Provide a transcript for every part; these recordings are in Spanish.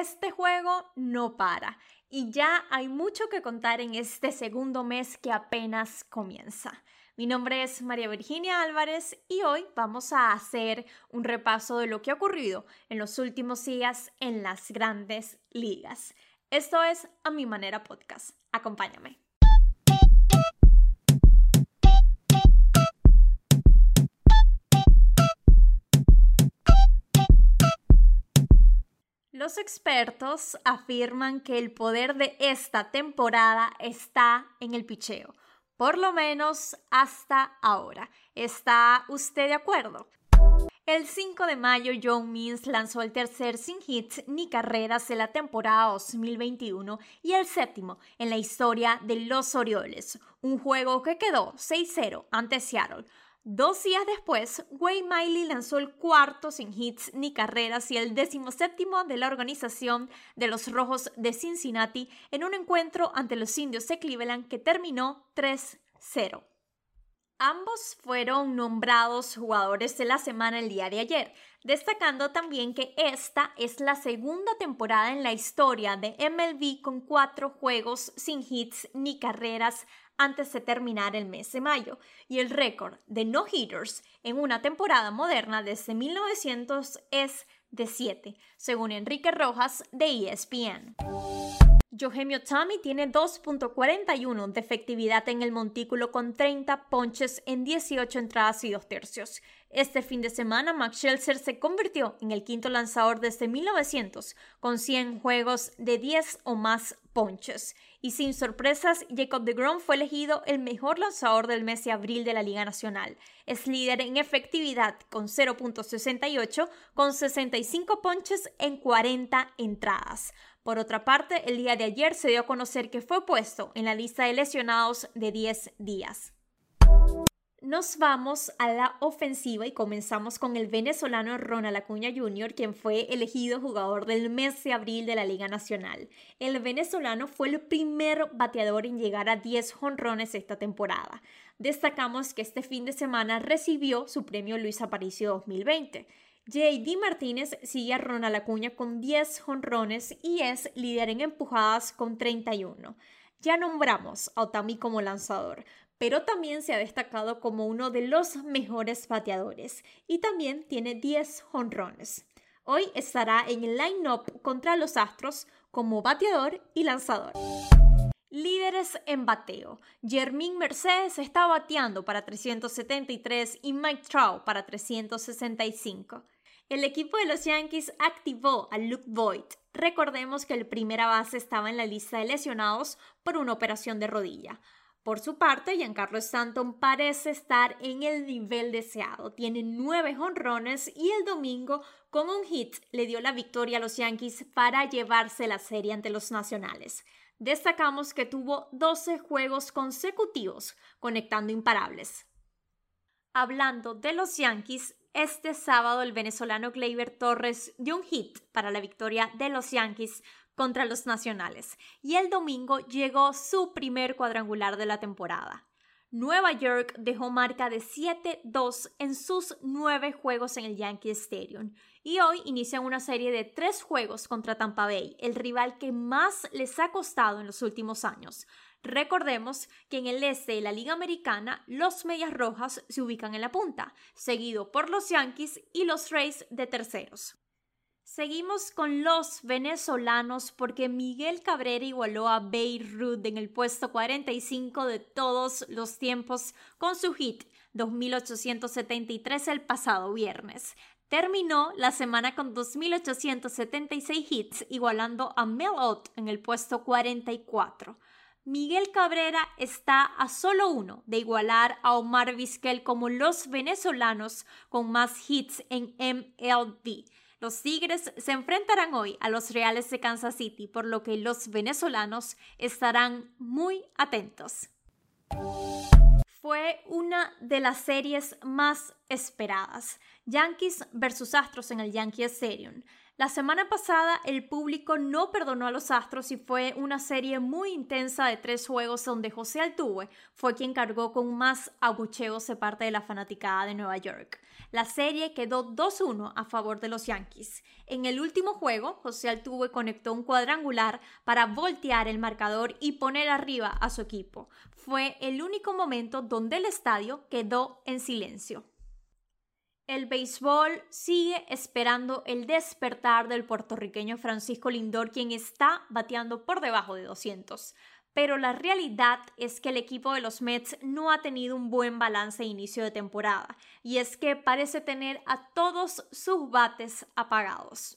este juego no para y ya hay mucho que contar en este segundo mes que apenas comienza. Mi nombre es María Virginia Álvarez y hoy vamos a hacer un repaso de lo que ha ocurrido en los últimos días en las grandes ligas. Esto es A Mi Manera Podcast. Acompáñame. Los expertos afirman que el poder de esta temporada está en el picheo, por lo menos hasta ahora. ¿Está usted de acuerdo? El 5 de mayo, John Means lanzó el tercer sin hits ni carreras de la temporada 2021 y el séptimo en la historia de los Orioles, un juego que quedó 6-0 ante Seattle. Dos días después, Wayne Miley lanzó el cuarto sin hits ni carreras y el séptimo de la organización de los Rojos de Cincinnati en un encuentro ante los Indios de Cleveland que terminó 3-0. Ambos fueron nombrados jugadores de la semana el día de ayer, destacando también que esta es la segunda temporada en la historia de MLB con cuatro juegos sin hits ni carreras antes de terminar el mes de mayo, y el récord de no-hitters en una temporada moderna desde 1900 es de 7, según Enrique Rojas de ESPN. Yohemio Tami tiene 2.41 de efectividad en el montículo con 30 ponches en 18 entradas y 2 tercios. Este fin de semana, Max Scherzer se convirtió en el quinto lanzador desde 1900 con 100 juegos de 10 o más ponches. Y sin sorpresas, Jacob DeGrom fue elegido el mejor lanzador del mes de abril de la Liga Nacional. Es líder en efectividad con 0.68 con 65 ponches en 40 entradas. Por otra parte, el día de ayer se dio a conocer que fue puesto en la lista de lesionados de 10 días. Nos vamos a la ofensiva y comenzamos con el venezolano Ronald Acuña Jr., quien fue elegido jugador del mes de abril de la Liga Nacional. El venezolano fue el primer bateador en llegar a 10 jonrones esta temporada. Destacamos que este fin de semana recibió su premio Luis Aparicio 2020. JD Martínez sigue a Ronald Acuña con 10 jonrones y es líder en empujadas con 31. Ya nombramos a Otami como lanzador, pero también se ha destacado como uno de los mejores bateadores y también tiene 10 jonrones. Hoy estará en el line-up contra los Astros como bateador y lanzador. Líderes en bateo. Jermín Mercedes está bateando para 373 y Mike Trout para 365 el equipo de los Yankees activó a Luke Voigt. Recordemos que el primera base estaba en la lista de lesionados por una operación de rodilla. Por su parte, Giancarlo Stanton parece estar en el nivel deseado. Tiene nueve honrones y el domingo, con un hit, le dio la victoria a los Yankees para llevarse la serie ante los nacionales. Destacamos que tuvo 12 juegos consecutivos conectando imparables. Hablando de los Yankees, este sábado el venezolano Gleyber Torres dio un hit para la victoria de los Yankees contra los Nacionales y el domingo llegó su primer cuadrangular de la temporada. Nueva York dejó marca de 7-2 en sus nueve juegos en el Yankee Stadium y hoy inician una serie de tres juegos contra Tampa Bay, el rival que más les ha costado en los últimos años. Recordemos que en el este de la Liga Americana los Medias Rojas se ubican en la punta, seguido por los Yankees y los Rays de terceros. Seguimos con los venezolanos porque Miguel Cabrera igualó a Beirut en el puesto 45 de todos los tiempos con su hit 2873 el pasado viernes. Terminó la semana con 2.876 hits, igualando a Mel Ott en el puesto 44. Miguel Cabrera está a solo uno de igualar a Omar Vizquel como los venezolanos con más hits en MLB. Los Tigres se enfrentarán hoy a los Reales de Kansas City, por lo que los venezolanos estarán muy atentos. Fue una de las series más esperadas. Yankees versus Astros en el Yankee Stadium. La semana pasada el público no perdonó a los Astros y fue una serie muy intensa de tres juegos donde José Altuve fue quien cargó con más abucheos de parte de la fanaticada de Nueva York. La serie quedó 2-1 a favor de los Yankees. En el último juego, José Altuve conectó un cuadrangular para voltear el marcador y poner arriba a su equipo. Fue el único momento donde el estadio quedó en silencio. El béisbol sigue esperando el despertar del puertorriqueño Francisco Lindor, quien está bateando por debajo de 200 pero la realidad es que el equipo de los Mets no ha tenido un buen balance de inicio de temporada, y es que parece tener a todos sus bates apagados.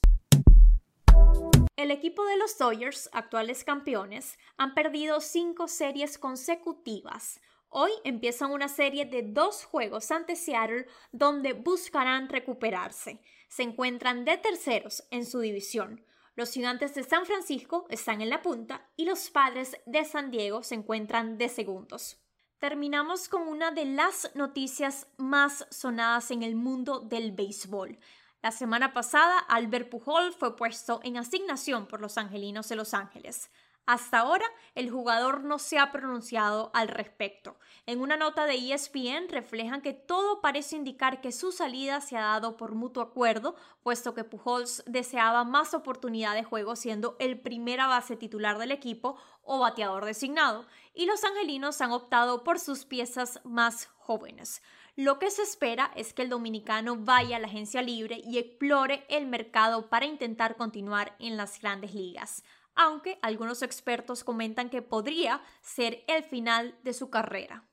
El equipo de los Dodgers, actuales campeones, han perdido cinco series consecutivas. Hoy empiezan una serie de dos juegos ante Seattle donde buscarán recuperarse. Se encuentran de terceros en su división, los gigantes de San Francisco están en la punta y los padres de San Diego se encuentran de segundos. Terminamos con una de las noticias más sonadas en el mundo del béisbol. La semana pasada, Albert Pujol fue puesto en asignación por los Angelinos de Los Ángeles. Hasta ahora, el jugador no se ha pronunciado al respecto. En una nota de ESPN reflejan que todo parece indicar que su salida se ha dado por mutuo acuerdo, puesto que Pujols deseaba más oportunidad de juego siendo el primera base titular del equipo o bateador designado, y los angelinos han optado por sus piezas más jóvenes. Lo que se espera es que el dominicano vaya a la agencia libre y explore el mercado para intentar continuar en las grandes ligas aunque algunos expertos comentan que podría ser el final de su carrera.